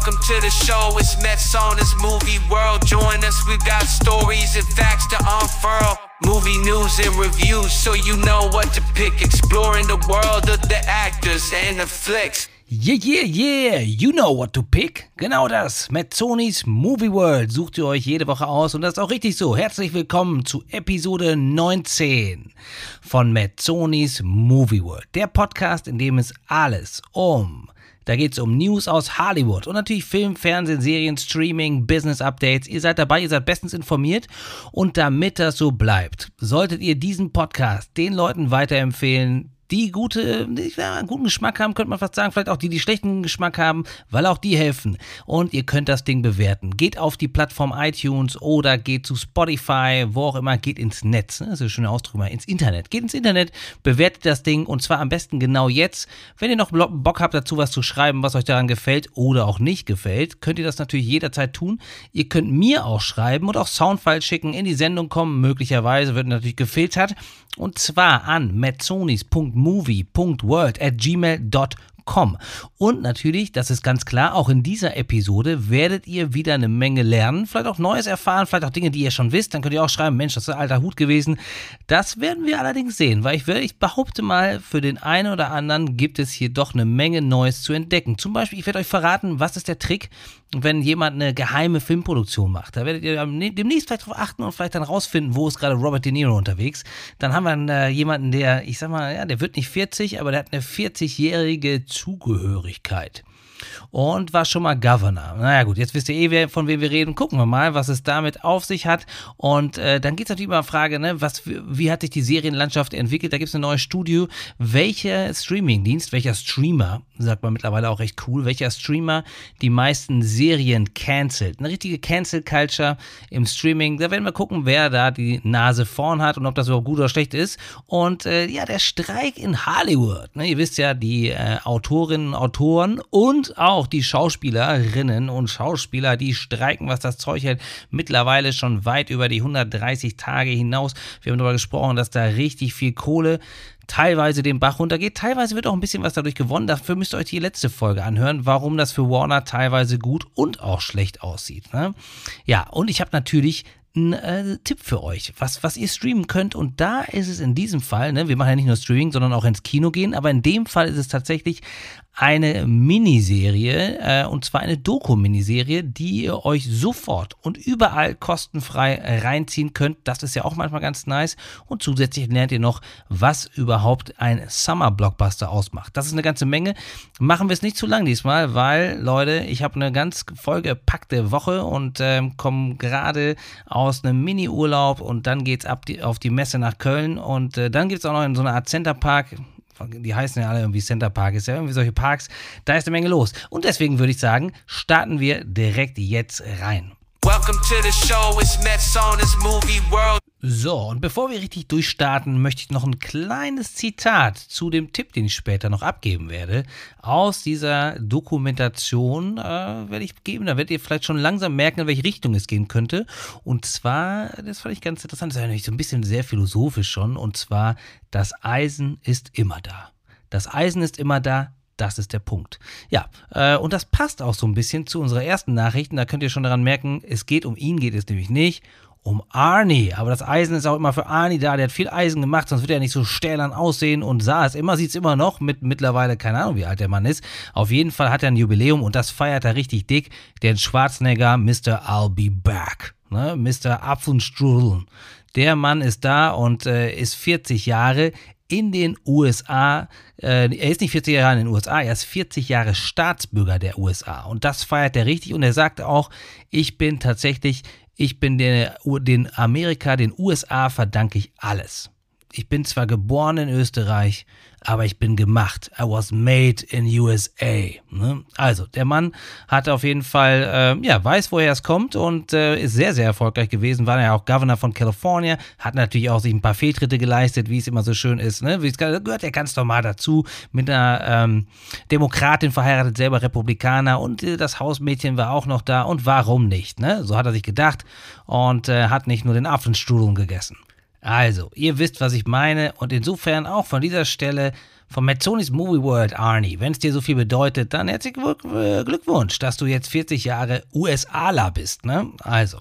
Welcome to the show, it's Mets on this movie world. Join us, we got stories and facts to unfurl. Movie news and reviews, so you know what to pick. Exploring the world of the actors and the flicks. Yeah, yeah, yeah, you know what to pick. Genau das. Metzonis Movie World sucht ihr euch jede Woche aus und das ist auch richtig so. Herzlich willkommen zu Episode 19 von Metzonis Movie World. Der Podcast, in dem es alles um da geht es um News aus Hollywood und natürlich Film, Fernsehen, Serien, Streaming, Business Updates. Ihr seid dabei, ihr seid bestens informiert und damit das so bleibt, solltet ihr diesen Podcast den Leuten weiterempfehlen, die gute, ja, guten Geschmack haben, könnte man fast sagen. Vielleicht auch die, die schlechten Geschmack haben, weil auch die helfen. Und ihr könnt das Ding bewerten. Geht auf die Plattform iTunes oder geht zu Spotify, wo auch immer, geht ins Netz. Das ist ein schöner Ausdruck mal, ins Internet. Geht ins Internet, bewertet das Ding und zwar am besten genau jetzt. Wenn ihr noch Bock habt dazu was zu schreiben, was euch daran gefällt oder auch nicht gefällt, könnt ihr das natürlich jederzeit tun. Ihr könnt mir auch schreiben und auch Soundfile schicken, in die Sendung kommen. Möglicherweise wird natürlich gefiltert. Und zwar an metzonis.movie.world at gmail.com www.ftf.com. Und natürlich, das ist ganz klar, auch in dieser Episode werdet ihr wieder eine Menge lernen, vielleicht auch Neues erfahren, vielleicht auch Dinge, die ihr schon wisst. Dann könnt ihr auch schreiben, Mensch, das ist ein alter Hut gewesen. Das werden wir allerdings sehen, weil ich, ich behaupte mal, für den einen oder anderen gibt es hier doch eine Menge Neues zu entdecken. Zum Beispiel, ich werde euch verraten, was ist der Trick, wenn jemand eine geheime Filmproduktion macht. Da werdet ihr demnächst vielleicht darauf achten und vielleicht dann rausfinden, wo ist gerade Robert De Niro unterwegs. Dann haben wir äh, jemanden, der, ich sag mal, ja, der wird nicht 40, aber der hat eine 40-jährige Zugehörigkeit und war schon mal Governor. Naja gut, jetzt wisst ihr eh, von wem wir reden. Gucken wir mal, was es damit auf sich hat. Und äh, dann geht es natürlich immer um die Frage, ne, was, wie hat sich die Serienlandschaft entwickelt? Da gibt es eine neue Studie. Welcher Streamingdienst, welcher Streamer, sagt man mittlerweile auch recht cool, welcher Streamer die meisten Serien cancelt? Eine richtige Cancel-Culture im Streaming. Da werden wir gucken, wer da die Nase vorn hat und ob das überhaupt gut oder schlecht ist. Und äh, ja, der Streik in Hollywood. Ne, ihr wisst ja, die äh, Autorinnen, Autoren und auch die Schauspielerinnen und Schauspieler, die streiken, was das Zeug hält, mittlerweile schon weit über die 130 Tage hinaus. Wir haben darüber gesprochen, dass da richtig viel Kohle teilweise den Bach runtergeht. Teilweise wird auch ein bisschen was dadurch gewonnen. Dafür müsst ihr euch die letzte Folge anhören, warum das für Warner teilweise gut und auch schlecht aussieht. Ne? Ja, und ich habe natürlich ein äh, Tipp für euch, was, was ihr streamen könnt. Und da ist es in diesem Fall, ne, wir machen ja nicht nur Streaming, sondern auch ins Kino gehen, aber in dem Fall ist es tatsächlich eine Miniserie, äh, und zwar eine Doku-Miniserie, die ihr euch sofort und überall kostenfrei reinziehen könnt. Das ist ja auch manchmal ganz nice. Und zusätzlich lernt ihr noch, was überhaupt ein Summer-Blockbuster ausmacht. Das ist eine ganze Menge. Machen wir es nicht zu lang diesmal, weil, Leute, ich habe eine ganz vollgepackte Woche und ähm, komme gerade aus einem Mini-Urlaub und dann ab die, auf die Messe nach Köln und äh, dann gibt es auch noch in so einer Art Centerpark die heißen ja alle irgendwie Center Park, ist ja irgendwie solche Parks, da ist eine Menge los. Und deswegen würde ich sagen, starten wir direkt jetzt rein. Welcome to the show, it's Mets on this movie world. So, und bevor wir richtig durchstarten, möchte ich noch ein kleines Zitat zu dem Tipp, den ich später noch abgeben werde, aus dieser Dokumentation äh, werde ich geben. Da werdet ihr vielleicht schon langsam merken, in welche Richtung es gehen könnte. Und zwar, das fand ich ganz interessant, das ist ja natürlich so ein bisschen sehr philosophisch schon, und zwar, das Eisen ist immer da. Das Eisen ist immer da, das ist der Punkt. Ja, äh, und das passt auch so ein bisschen zu unserer ersten Nachricht. Da könnt ihr schon daran merken, es geht um ihn, geht es nämlich nicht um Arnie. Aber das Eisen ist auch immer für Arnie da. Der hat viel Eisen gemacht, sonst wird er nicht so stählern aussehen und sah es immer, sieht es immer noch mit mittlerweile, keine Ahnung, wie alt der Mann ist. Auf jeden Fall hat er ein Jubiläum und das feiert er richtig dick. Den Schwarzenegger, Mr. I'll be back. Ne? Mr. Apfenstrudel. Der Mann ist da und äh, ist 40 Jahre in den USA. Äh, er ist nicht 40 Jahre in den USA, er ist 40 Jahre Staatsbürger der USA. Und das feiert er richtig. Und er sagt auch, ich bin tatsächlich ich bin den, den Amerika, den USA verdanke ich alles. Ich bin zwar geboren in Österreich, aber ich bin gemacht. I was made in USA. Ne? Also, der Mann hat auf jeden Fall, äh, ja, weiß, woher es kommt und äh, ist sehr, sehr erfolgreich gewesen. War ja auch Governor von California, hat natürlich auch sich ein paar Fehltritte geleistet, wie es immer so schön ist. Ne? Wie gehört ja ganz normal dazu. Mit einer ähm, Demokratin verheiratet, selber Republikaner und äh, das Hausmädchen war auch noch da. Und warum nicht? Ne? So hat er sich gedacht und äh, hat nicht nur den Apfelstrudeln gegessen. Also, ihr wisst, was ich meine und insofern auch von dieser Stelle Von Mazzonis Movie World, Arnie. Wenn es dir so viel bedeutet, dann herzlichen äh, Glückwunsch, dass du jetzt 40 Jahre USAler bist, ne? Also.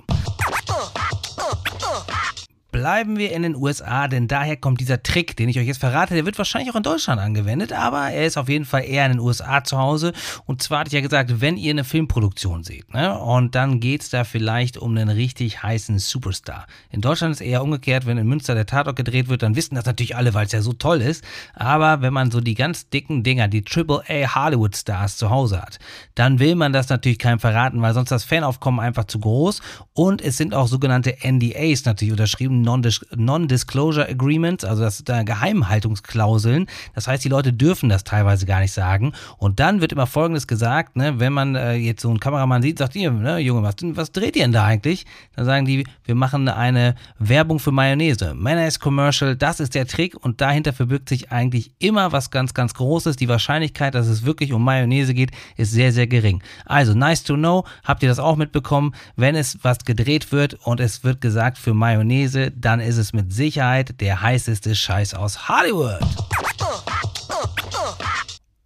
Bleiben wir in den USA, denn daher kommt dieser Trick, den ich euch jetzt verrate. Der wird wahrscheinlich auch in Deutschland angewendet, aber er ist auf jeden Fall eher in den USA zu Hause. Und zwar hatte ich ja gesagt, wenn ihr eine Filmproduktion seht, ne, und dann geht es da vielleicht um einen richtig heißen Superstar. In Deutschland ist eher umgekehrt, wenn in Münster der Tatort gedreht wird, dann wissen das natürlich alle, weil es ja so toll ist. Aber wenn man so die ganz dicken Dinger, die AAA Hollywood Stars zu Hause hat, dann will man das natürlich keinem verraten, weil sonst das Fanaufkommen einfach zu groß. Und es sind auch sogenannte NDAs natürlich unterschrieben Non-Disclosure Agreements, also das sind da Geheimhaltungsklauseln. Das heißt, die Leute dürfen das teilweise gar nicht sagen. Und dann wird immer Folgendes gesagt, ne, wenn man äh, jetzt so einen Kameramann sieht, sagt ihr, ne, Junge, was, was dreht ihr denn da eigentlich? Dann sagen die, wir machen eine Werbung für Mayonnaise. Mayonnaise Commercial, das ist der Trick und dahinter verbirgt sich eigentlich immer was ganz, ganz Großes. Die Wahrscheinlichkeit, dass es wirklich um Mayonnaise geht, ist sehr, sehr gering. Also, nice to know. Habt ihr das auch mitbekommen? Wenn es was gedreht wird und es wird gesagt für Mayonnaise, dann ist es mit Sicherheit der heißeste Scheiß aus Hollywood.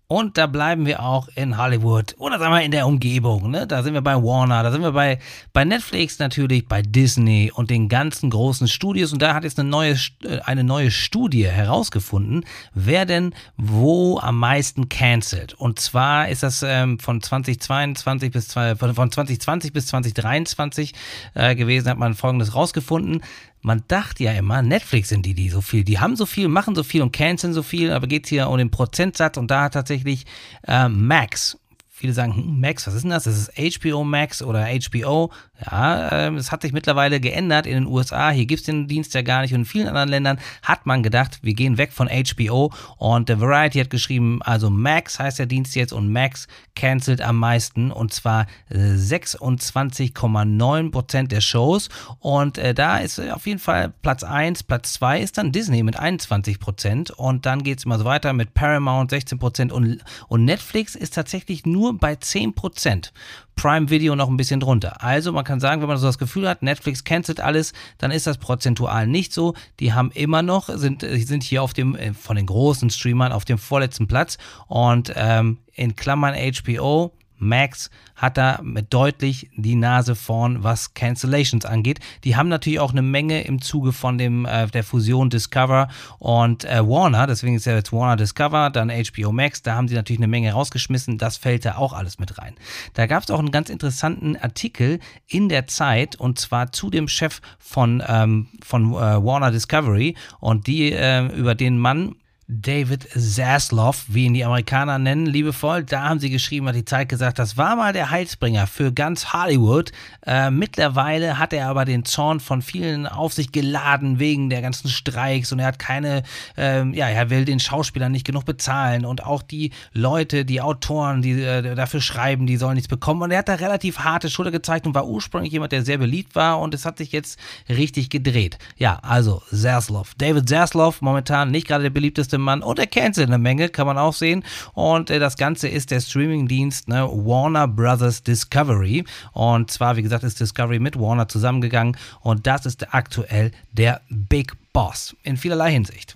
Und da bleiben wir auch in Hollywood oder sagen wir in der Umgebung. Ne? Da sind wir bei Warner, da sind wir bei, bei Netflix natürlich, bei Disney und den ganzen großen Studios. Und da hat jetzt eine neue, äh, eine neue Studie herausgefunden, wer denn wo am meisten cancelt. Und zwar ist das ähm, von 2022 bis von 2020 bis 2023 äh, gewesen, hat man folgendes rausgefunden man dachte ja immer, Netflix sind die, die so viel, die haben so viel, machen so viel und canceln so viel, aber geht hier um den Prozentsatz und da tatsächlich äh, Max Viele sagen, hm, Max, was ist denn das? Das ist HBO Max oder HBO. Ja, ähm, es hat sich mittlerweile geändert in den USA. Hier gibt es den Dienst ja gar nicht. Und in vielen anderen Ländern hat man gedacht, wir gehen weg von HBO. Und der Variety hat geschrieben, also Max heißt der Dienst jetzt und Max cancelt am meisten. Und zwar 26,9% äh, der Shows. Und äh, da ist auf jeden Fall Platz 1. Platz 2 ist dann Disney mit 21%. Und dann geht es immer so weiter mit Paramount 16%. Und, und Netflix ist tatsächlich nur bei 10%. Prime Video noch ein bisschen drunter. Also man kann sagen, wenn man so das Gefühl hat, Netflix cancelt alles, dann ist das prozentual nicht so. Die haben immer noch, sind, sind hier auf dem, äh, von den großen Streamern auf dem vorletzten Platz und ähm, in Klammern HBO Max hat da mit deutlich die Nase vorn, was Cancellations angeht. Die haben natürlich auch eine Menge im Zuge von dem, äh, der Fusion Discover und äh, Warner, deswegen ist ja jetzt Warner Discover, dann HBO Max, da haben sie natürlich eine Menge rausgeschmissen, das fällt da auch alles mit rein. Da gab es auch einen ganz interessanten Artikel in der Zeit und zwar zu dem Chef von, ähm, von äh, Warner Discovery und die äh, über den Mann David Zaslav, wie ihn die Amerikaner nennen, liebevoll. Da haben sie geschrieben, hat die Zeit gesagt, das war mal der Heilsbringer für ganz Hollywood. Äh, mittlerweile hat er aber den Zorn von vielen auf sich geladen wegen der ganzen Streiks und er hat keine, äh, ja, er will den Schauspielern nicht genug bezahlen und auch die Leute, die Autoren, die äh, dafür schreiben, die sollen nichts bekommen. Und er hat da relativ harte Schulter gezeigt und war ursprünglich jemand, der sehr beliebt war und es hat sich jetzt richtig gedreht. Ja, also Zaslav. David Zaslav, momentan nicht gerade der beliebteste Mann und er cancelt eine Menge, kann man auch sehen. Und äh, das Ganze ist der Streamingdienst ne, Warner Brothers Discovery. Und zwar, wie gesagt, ist Discovery mit Warner zusammengegangen und das ist aktuell der Big Boss in vielerlei Hinsicht.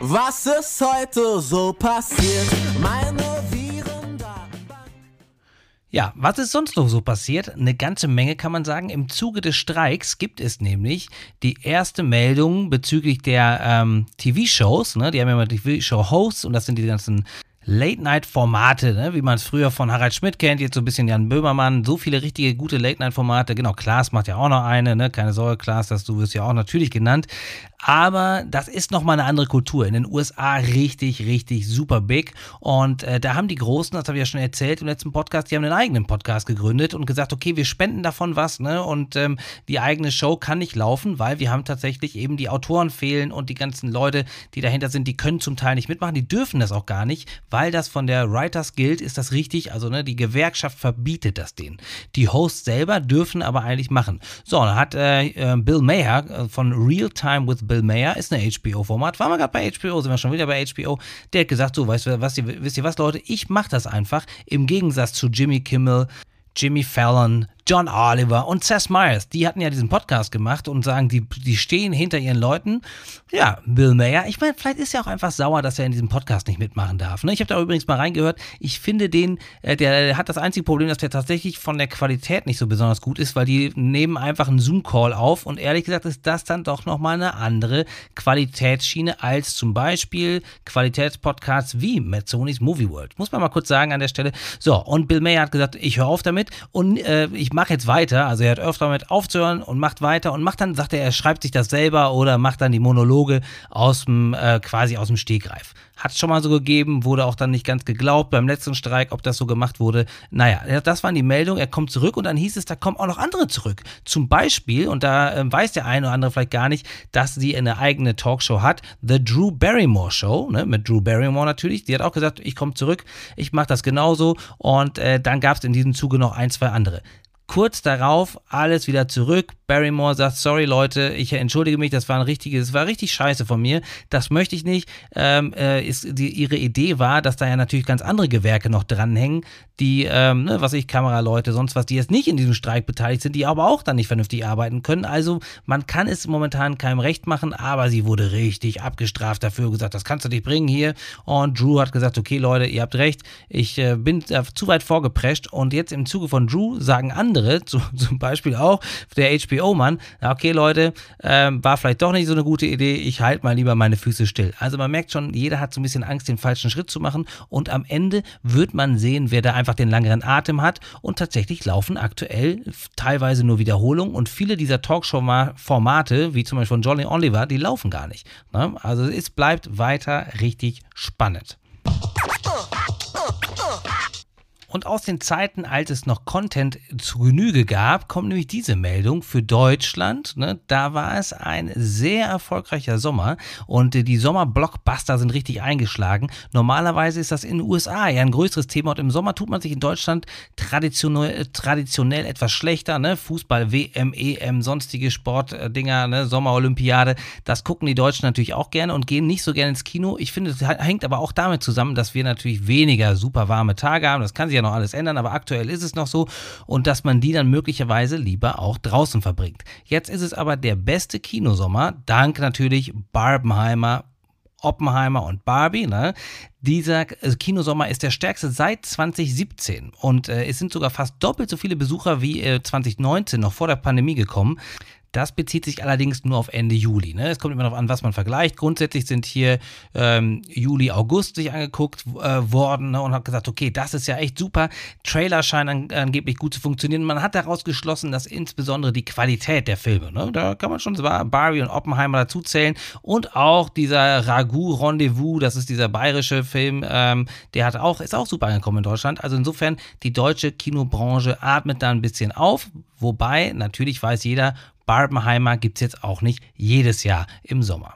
Was ist heute so passiert? Meine ja, was ist sonst noch so passiert? Eine ganze Menge kann man sagen. Im Zuge des Streiks gibt es nämlich die erste Meldung bezüglich der ähm, TV-Shows. Ne? Die haben ja immer TV-Show-Hosts und das sind die ganzen Late-Night-Formate, ne? wie man es früher von Harald Schmidt kennt, jetzt so ein bisschen Jan Böhmermann, so viele richtige gute Late-Night-Formate. Genau, Klaas macht ja auch noch eine, ne? keine Sorge, Klaas, dass du wirst ja auch natürlich genannt. Aber das ist nochmal eine andere Kultur. In den USA richtig, richtig super big. Und äh, da haben die Großen, das habe ich ja schon erzählt im letzten Podcast, die haben einen eigenen Podcast gegründet und gesagt, okay, wir spenden davon was, ne? Und ähm, die eigene Show kann nicht laufen, weil wir haben tatsächlich eben die Autoren fehlen und die ganzen Leute, die dahinter sind, die können zum Teil nicht mitmachen, die dürfen das auch gar nicht, weil das von der Writers Guild ist das richtig, also ne, die Gewerkschaft verbietet das denen. Die Hosts selber dürfen aber eigentlich machen. So, dann hat äh, äh Bill Mayer äh, von Real Time with Bill Mayer ist eine HBO-Format. Waren wir gerade bei HBO, sind wir schon wieder bei HBO. Der hat gesagt, so, weißt du was, wisst ihr was, Leute, ich mache das einfach. Im Gegensatz zu Jimmy Kimmel, Jimmy Fallon, John Oliver und Seth Meyers, die hatten ja diesen Podcast gemacht und sagen, die, die stehen hinter ihren Leuten. Ja, Bill Mayer, ich meine, vielleicht ist er auch einfach sauer, dass er in diesem Podcast nicht mitmachen darf. Ne? Ich habe da übrigens mal reingehört. Ich finde den, äh, der, der hat das einzige Problem, dass der tatsächlich von der Qualität nicht so besonders gut ist, weil die nehmen einfach einen Zoom-Call auf und ehrlich gesagt ist das dann doch nochmal eine andere Qualitätsschiene als zum Beispiel Qualitätspodcasts wie Mazzonis Movie World. Muss man mal kurz sagen an der Stelle. So, und Bill Mayer hat gesagt, ich höre auf damit und äh, ich mache jetzt weiter. Also er hat öfter damit aufzuhören und macht weiter und macht dann, sagt er, er schreibt sich das selber oder macht dann die Monologe aus dem, äh, quasi aus dem Stegreif. Hat es schon mal so gegeben, wurde auch dann nicht ganz geglaubt beim letzten Streik, ob das so gemacht wurde. Naja, das waren die Meldungen, er kommt zurück und dann hieß es, da kommen auch noch andere zurück. Zum Beispiel, und da äh, weiß der eine oder andere vielleicht gar nicht, dass sie eine eigene Talkshow hat, The Drew Barrymore Show, ne, mit Drew Barrymore natürlich. Die hat auch gesagt, ich komme zurück, ich mache das genauso. Und äh, dann gab es in diesem Zuge noch ein, zwei andere. Kurz darauf alles wieder zurück. Barrymore sagt, sorry Leute, ich entschuldige mich, das war ein richtiges, das war richtig scheiße von mir. Das möchte ich nicht. Ähm, äh, ist, die, ihre Idee war, dass da ja natürlich ganz andere Gewerke noch dranhängen, die, ähm, ne, was ich, Kameraleute, sonst was, die jetzt nicht in diesem Streik beteiligt sind, die aber auch dann nicht vernünftig arbeiten können. Also man kann es momentan keinem recht machen, aber sie wurde richtig abgestraft dafür, gesagt, das kannst du nicht bringen hier. Und Drew hat gesagt, okay Leute, ihr habt recht, ich äh, bin äh, zu weit vorgeprescht und jetzt im Zuge von Drew sagen andere, andere, zu, zum Beispiel auch der HBO-Mann, okay Leute, ähm, war vielleicht doch nicht so eine gute Idee, ich halte mal lieber meine Füße still. Also man merkt schon, jeder hat so ein bisschen Angst, den falschen Schritt zu machen und am Ende wird man sehen, wer da einfach den langeren Atem hat und tatsächlich laufen aktuell teilweise nur Wiederholungen und viele dieser Talkshow-Formate, wie zum Beispiel von Johnny Oliver, die laufen gar nicht. Ne? Also es bleibt weiter richtig spannend. Und aus den Zeiten, als es noch Content zu Genüge gab, kommt nämlich diese Meldung für Deutschland. Ne? Da war es ein sehr erfolgreicher Sommer und die Sommer-Blockbuster sind richtig eingeschlagen. Normalerweise ist das in den USA eher ein größeres Thema und im Sommer tut man sich in Deutschland traditionell, traditionell etwas schlechter. Ne? Fußball, WM, EM, sonstige Sportdinger, ne? Sommerolympiade. Das gucken die Deutschen natürlich auch gerne und gehen nicht so gerne ins Kino. Ich finde, das hängt aber auch damit zusammen, dass wir natürlich weniger super warme Tage haben. Das kann sich ja noch alles ändern, aber aktuell ist es noch so und dass man die dann möglicherweise lieber auch draußen verbringt. Jetzt ist es aber der beste Kinosommer, dank natürlich Barbenheimer, Oppenheimer und Barbie. Ne? Dieser äh, Kinosommer ist der stärkste seit 2017 und äh, es sind sogar fast doppelt so viele Besucher wie äh, 2019 noch vor der Pandemie gekommen. Das bezieht sich allerdings nur auf Ende Juli. Ne? Es kommt immer darauf an, was man vergleicht. Grundsätzlich sind hier ähm, Juli, August sich angeguckt äh, worden ne? und hat gesagt, okay, das ist ja echt super. Trailer scheinen an, angeblich gut zu funktionieren. Man hat daraus geschlossen, dass insbesondere die Qualität der Filme, ne? da kann man schon Barbie und Oppenheimer dazu zählen und auch dieser Ragout Rendezvous, das ist dieser bayerische Film, ähm, der hat auch, ist auch super angekommen in Deutschland. Also insofern, die deutsche Kinobranche atmet da ein bisschen auf, wobei natürlich weiß jeder, Barbenheimer gibt es jetzt auch nicht jedes Jahr im Sommer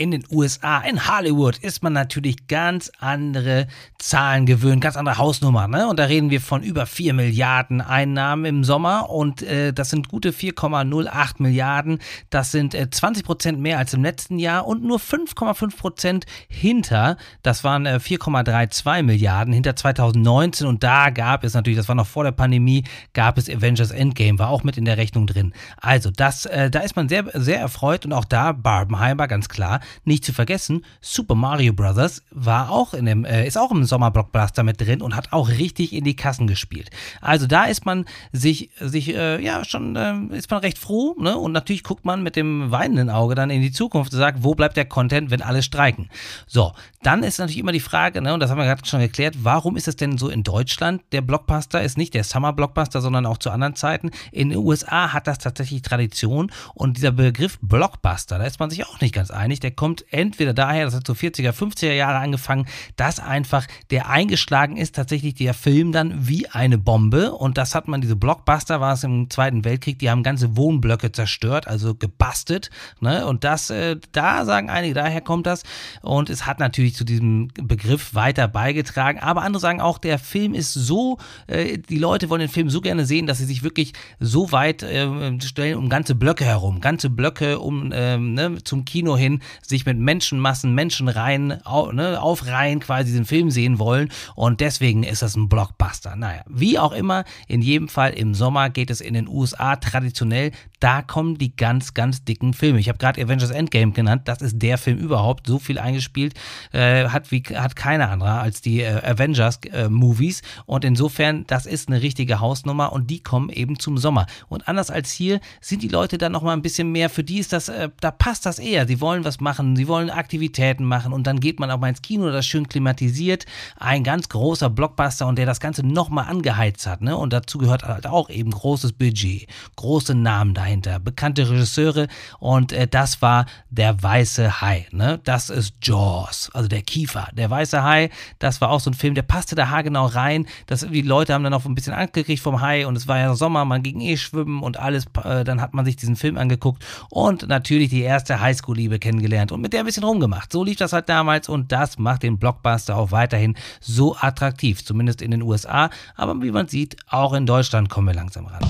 in den USA, in Hollywood, ist man natürlich ganz andere Zahlen gewöhnt, ganz andere Hausnummern. Ne? Und da reden wir von über 4 Milliarden Einnahmen im Sommer und äh, das sind gute 4,08 Milliarden. Das sind äh, 20 Prozent mehr als im letzten Jahr und nur 5,5 Prozent hinter, das waren äh, 4,32 Milliarden hinter 2019 und da gab es natürlich, das war noch vor der Pandemie, gab es Avengers Endgame, war auch mit in der Rechnung drin. Also das, äh, da ist man sehr, sehr erfreut und auch da Barbenheimer, ganz klar, nicht zu vergessen, Super Mario Bros. war auch in dem, äh, ist auch im Sommerblockbuster mit drin und hat auch richtig in die Kassen gespielt. Also da ist man sich, sich äh, ja schon, äh, ist man recht froh, ne? Und natürlich guckt man mit dem weinenden Auge dann in die Zukunft und sagt, wo bleibt der Content, wenn alle streiken? So, dann ist natürlich immer die Frage, ne, und das haben wir gerade schon geklärt, warum ist es denn so in Deutschland? Der Blockbuster ist nicht der Summer-Blockbuster, sondern auch zu anderen Zeiten. In den USA hat das tatsächlich Tradition und dieser Begriff Blockbuster, da ist man sich auch nicht ganz einig, der kommt entweder daher, das hat so 40er, 50er Jahre angefangen, dass einfach der eingeschlagen ist, tatsächlich der Film dann wie eine Bombe. Und das hat man, diese Blockbuster war es im Zweiten Weltkrieg, die haben ganze Wohnblöcke zerstört, also gebastelt. Ne? Und das, äh, da sagen einige, daher kommt das. Und es hat natürlich zu diesem Begriff weiter beigetragen. Aber andere sagen auch, der Film ist so, äh, die Leute wollen den Film so gerne sehen, dass sie sich wirklich so weit äh, stellen um ganze Blöcke herum, ganze Blöcke um ähm, ne, zum Kino hin, sich mit Menschenmassen, Menschenreihen, au, ne, aufreihen, quasi diesen Film sehen wollen. Und deswegen ist das ein Blockbuster. Naja, wie auch immer, in jedem Fall im Sommer geht es in den USA traditionell. Da kommen die ganz, ganz dicken Filme. Ich habe gerade Avengers Endgame genannt. Das ist der Film überhaupt. So viel eingespielt äh, hat, wie, hat keiner anderer als die äh, Avengers-Movies. Äh, und insofern, das ist eine richtige Hausnummer und die kommen eben zum Sommer. Und anders als hier sind die Leute dann nochmal ein bisschen mehr. Für die ist das, äh, da passt das eher. Sie wollen was machen, sie wollen Aktivitäten machen und dann geht man auch mal ins Kino, das schön klimatisiert. Ein ganz großer Blockbuster und der das Ganze nochmal angeheizt hat. Ne? Und dazu gehört halt auch eben großes Budget, große Namen dahinter, bekannte Regisseure und äh, das war der weiße Hai. Ne? Das ist Jaws, also der Kiefer. Der weiße Hai, das war auch so ein Film, der passte da haargenau rein. Das, die Leute haben dann auch ein bisschen Angst gekriegt vom Hai und es war ja Sommer, man ging eh schwimmen und alles. Äh, dann hat man sich diesen Film angeguckt und natürlich die erste Highschool-Liebe kennengelernt und mit der ein bisschen rumgemacht. So lief das halt damals und das macht den Blockbuster auch weiterhin so attraktiv, zumindest in den USA. Aber wie man sieht, auch in Deutschland kommen wir langsam ran.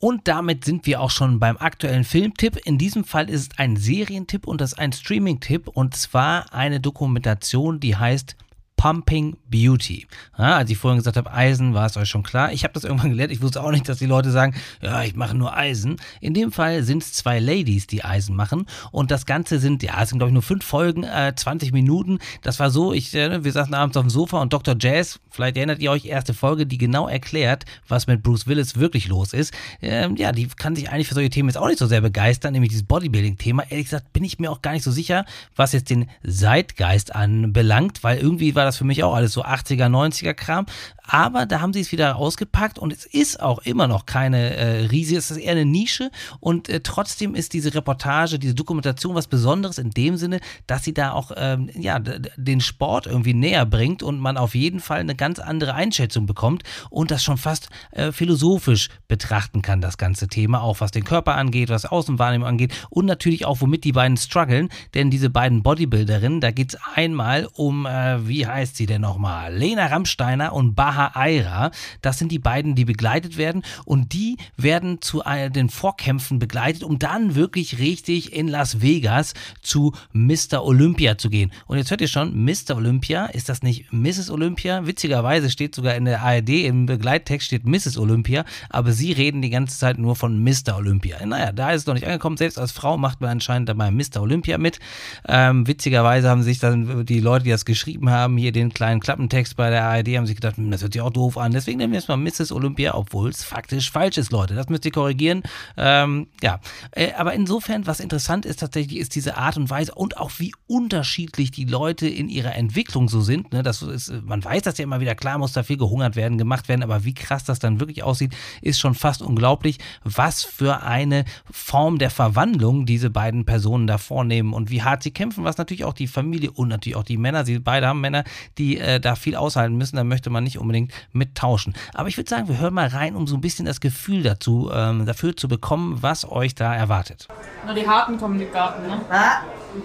Und damit sind wir auch schon beim aktuellen Filmtipp. In diesem Fall ist es ein Serientipp und das ein Streaming-Tipp und zwar eine Dokumentation, die heißt Pumping Beauty. Ja, als ich vorhin gesagt habe, Eisen, war es euch schon klar. Ich habe das irgendwann gelernt. Ich wusste auch nicht, dass die Leute sagen, ja, ich mache nur Eisen. In dem Fall sind es zwei Ladies, die Eisen machen. Und das Ganze sind, ja, es sind glaube ich nur fünf Folgen, äh, 20 Minuten. Das war so, ich, äh, wir saßen abends auf dem Sofa und Dr. Jazz, vielleicht erinnert ihr euch, erste Folge, die genau erklärt, was mit Bruce Willis wirklich los ist. Ähm, ja, die kann sich eigentlich für solche Themen jetzt auch nicht so sehr begeistern, nämlich dieses Bodybuilding-Thema. Ehrlich gesagt bin ich mir auch gar nicht so sicher, was jetzt den Zeitgeist anbelangt, weil irgendwie war das für mich auch alles so 80er, 90er Kram. Aber da haben sie es wieder ausgepackt und es ist auch immer noch keine äh, riesige, es ist eher eine Nische. Und äh, trotzdem ist diese Reportage, diese Dokumentation was Besonderes in dem Sinne, dass sie da auch ähm, ja, den Sport irgendwie näher bringt und man auf jeden Fall eine ganz andere Einschätzung bekommt und das schon fast äh, philosophisch betrachten kann, das ganze Thema, auch was den Körper angeht, was Außenwahrnehmung angeht und natürlich auch, womit die beiden strugglen, denn diese beiden Bodybuilderinnen, da geht es einmal um, äh, wie heißt sie denn nochmal, Lena Rammsteiner und Baha Aira. Das sind die beiden, die begleitet werden und die werden zu den Vorkämpfen begleitet, um dann wirklich richtig in Las Vegas zu Mr. Olympia zu gehen. Und jetzt hört ihr schon, Mr. Olympia, ist das nicht Mrs. Olympia? Witzigerweise steht sogar in der ARD im Begleittext steht Mrs. Olympia, aber sie reden die ganze Zeit nur von Mr. Olympia. Naja, da ist es noch nicht angekommen. Selbst als Frau macht man anscheinend dabei Mr. Olympia mit. Ähm, witzigerweise haben sich dann die Leute, die das geschrieben haben, hier den kleinen Klappentext bei der ARD, haben sich gedacht, hm, das hört sich auch doof an. Deswegen nennen wir es mal Mrs. Olympia, obwohl es faktisch falsch ist, Leute. Das müsst ihr korrigieren. Ähm, ja, äh, aber insofern, was interessant ist tatsächlich, ist diese Art und Weise und auch wie unterschiedlich die Leute in ihrer Entwicklung so sind. Ne? Das ist, man weiß das ja immer wieder, klar muss da viel gehungert werden, gemacht werden, aber wie krass das dann wirklich aussieht, ist schon fast unglaublich, was für eine Form der Verwandlung diese beiden Personen da vornehmen und wie hart sie kämpfen, was natürlich auch die Familie und natürlich auch die Männer, sie beide haben Männer, die äh, da viel aushalten müssen, da möchte man nicht unbedingt unbedingt mittauschen. Aber ich würde sagen, wir hören mal rein, um so ein bisschen das Gefühl dazu, ähm, dafür zu bekommen, was euch da erwartet. Nur die Harten kommen in den Garten, ne? Ja,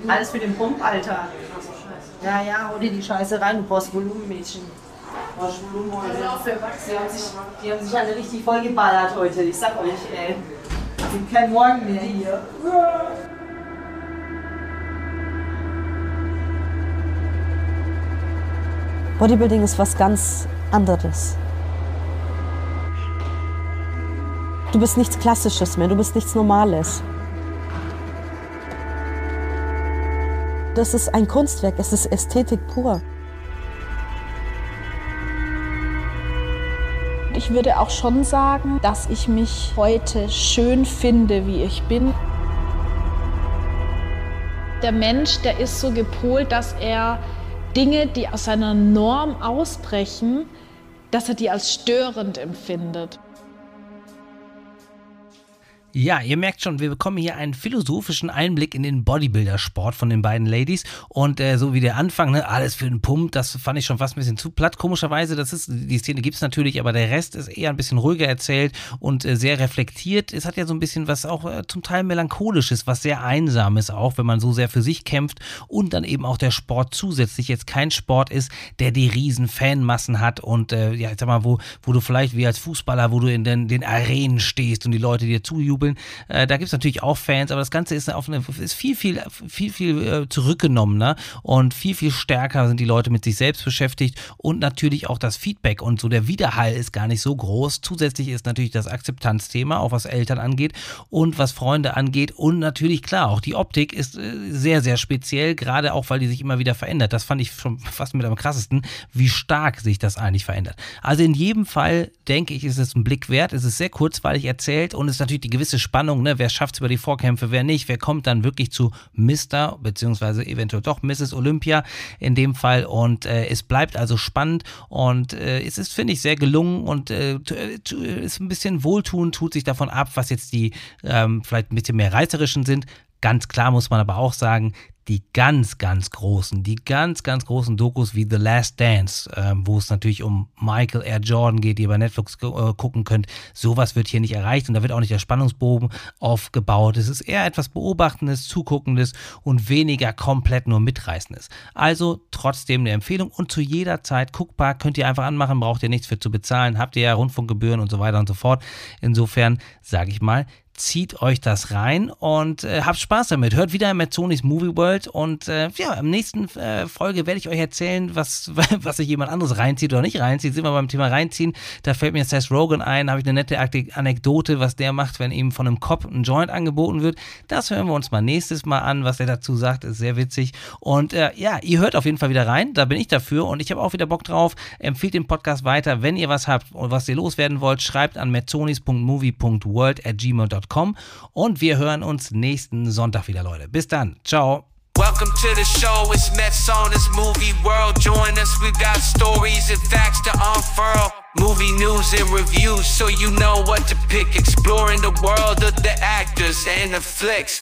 alles für den Pump, Alter. Ja, ja, hol dir die Scheiße rein, du brauchst Volumen, Mädchen. Brauchst Volumen heute. Die haben, sich, die haben sich alle richtig voll geballert heute, ich sag euch, ey. Es gibt kein Morgen mehr hier. Bodybuilding ist was ganz anderes. Du bist nichts Klassisches mehr, du bist nichts Normales. Das ist ein Kunstwerk, es ist Ästhetik pur. Ich würde auch schon sagen, dass ich mich heute schön finde, wie ich bin. Der Mensch, der ist so gepolt, dass er Dinge, die aus seiner Norm ausbrechen, dass er die als störend empfindet. Ja, ihr merkt schon, wir bekommen hier einen philosophischen Einblick in den Bodybuilder-Sport von den beiden Ladies. Und äh, so wie der Anfang, ne, alles für den Pump, das fand ich schon fast ein bisschen zu platt. Komischerweise, das ist, die Szene gibt es natürlich, aber der Rest ist eher ein bisschen ruhiger erzählt und äh, sehr reflektiert. Es hat ja so ein bisschen was auch äh, zum Teil melancholisches, was sehr einsames auch, wenn man so sehr für sich kämpft und dann eben auch der Sport zusätzlich jetzt kein Sport ist, der die riesen Fanmassen hat und äh, ja, ich sag mal, wo, wo du vielleicht wie als Fußballer, wo du in den, den Arenen stehst und die Leute dir zujubeln bejubeln. Äh, da gibt es natürlich auch Fans, aber das Ganze ist, auf eine, ist viel, viel, viel, viel äh, zurückgenommener und viel, viel stärker sind die Leute mit sich selbst beschäftigt und natürlich auch das Feedback und so der Widerhall ist gar nicht so groß. Zusätzlich ist natürlich das Akzeptanzthema, auch was Eltern angeht und was Freunde angeht und natürlich klar, auch die Optik ist äh, sehr, sehr speziell, gerade auch, weil die sich immer wieder verändert. Das fand ich schon fast mit am krassesten, wie stark sich das eigentlich verändert. Also in jedem Fall denke ich, ist es ein Blick wert. Es ist sehr kurzweilig erzählt und es ist natürlich die gewisse Spannung, ne? wer schafft es über die Vorkämpfe, wer nicht, wer kommt dann wirklich zu Mr. beziehungsweise eventuell doch Mrs. Olympia in dem Fall und äh, es bleibt also spannend und äh, es ist, finde ich, sehr gelungen und äh, ist ein bisschen wohltuend, tut sich davon ab, was jetzt die ähm, vielleicht ein bisschen mehr reißerischen sind. Ganz klar muss man aber auch sagen, die ganz, ganz großen, die ganz, ganz großen Dokus wie The Last Dance, äh, wo es natürlich um Michael R. Jordan geht, die ihr bei Netflix äh, gucken könnt, sowas wird hier nicht erreicht und da wird auch nicht der Spannungsbogen aufgebaut. Es ist eher etwas Beobachtendes, Zuguckendes und weniger komplett nur Mitreißendes. Also trotzdem eine Empfehlung und zu jeder Zeit guckbar, könnt ihr einfach anmachen, braucht ihr nichts für zu bezahlen, habt ihr ja Rundfunkgebühren und so weiter und so fort. Insofern sage ich mal, zieht euch das rein und äh, habt Spaß damit. Hört wieder Metzonis Movie World und äh, ja, im nächsten äh, Folge werde ich euch erzählen, was, was sich jemand anderes reinzieht oder nicht reinzieht. Sind wir beim Thema reinziehen. Da fällt mir Seth Rogen ein, habe ich eine nette Anekdote, was der macht, wenn ihm von einem Cop ein Joint angeboten wird. Das hören wir uns mal nächstes Mal an, was er dazu sagt, ist sehr witzig. Und äh, ja, ihr hört auf jeden Fall wieder rein, da bin ich dafür und ich habe auch wieder Bock drauf. Empfiehlt den Podcast weiter, wenn ihr was habt und was ihr loswerden wollt, schreibt an metzonis.movie.world at gmail.com www.movieworld.com und wir hören uns nächsten Sonntag wieder, Leute. Bis dann. Ciao. Welcome to the show, it's Mets on this movie world. Join us, we've got stories and facts to unfurl. Movie news and reviews, so you know what to pick. Exploring the world of the actors and the flicks.